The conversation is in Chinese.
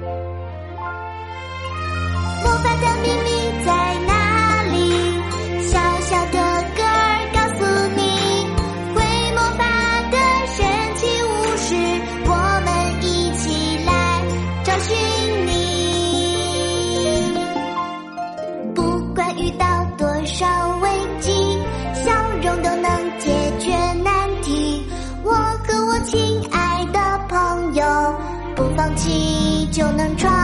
Bye. 就能穿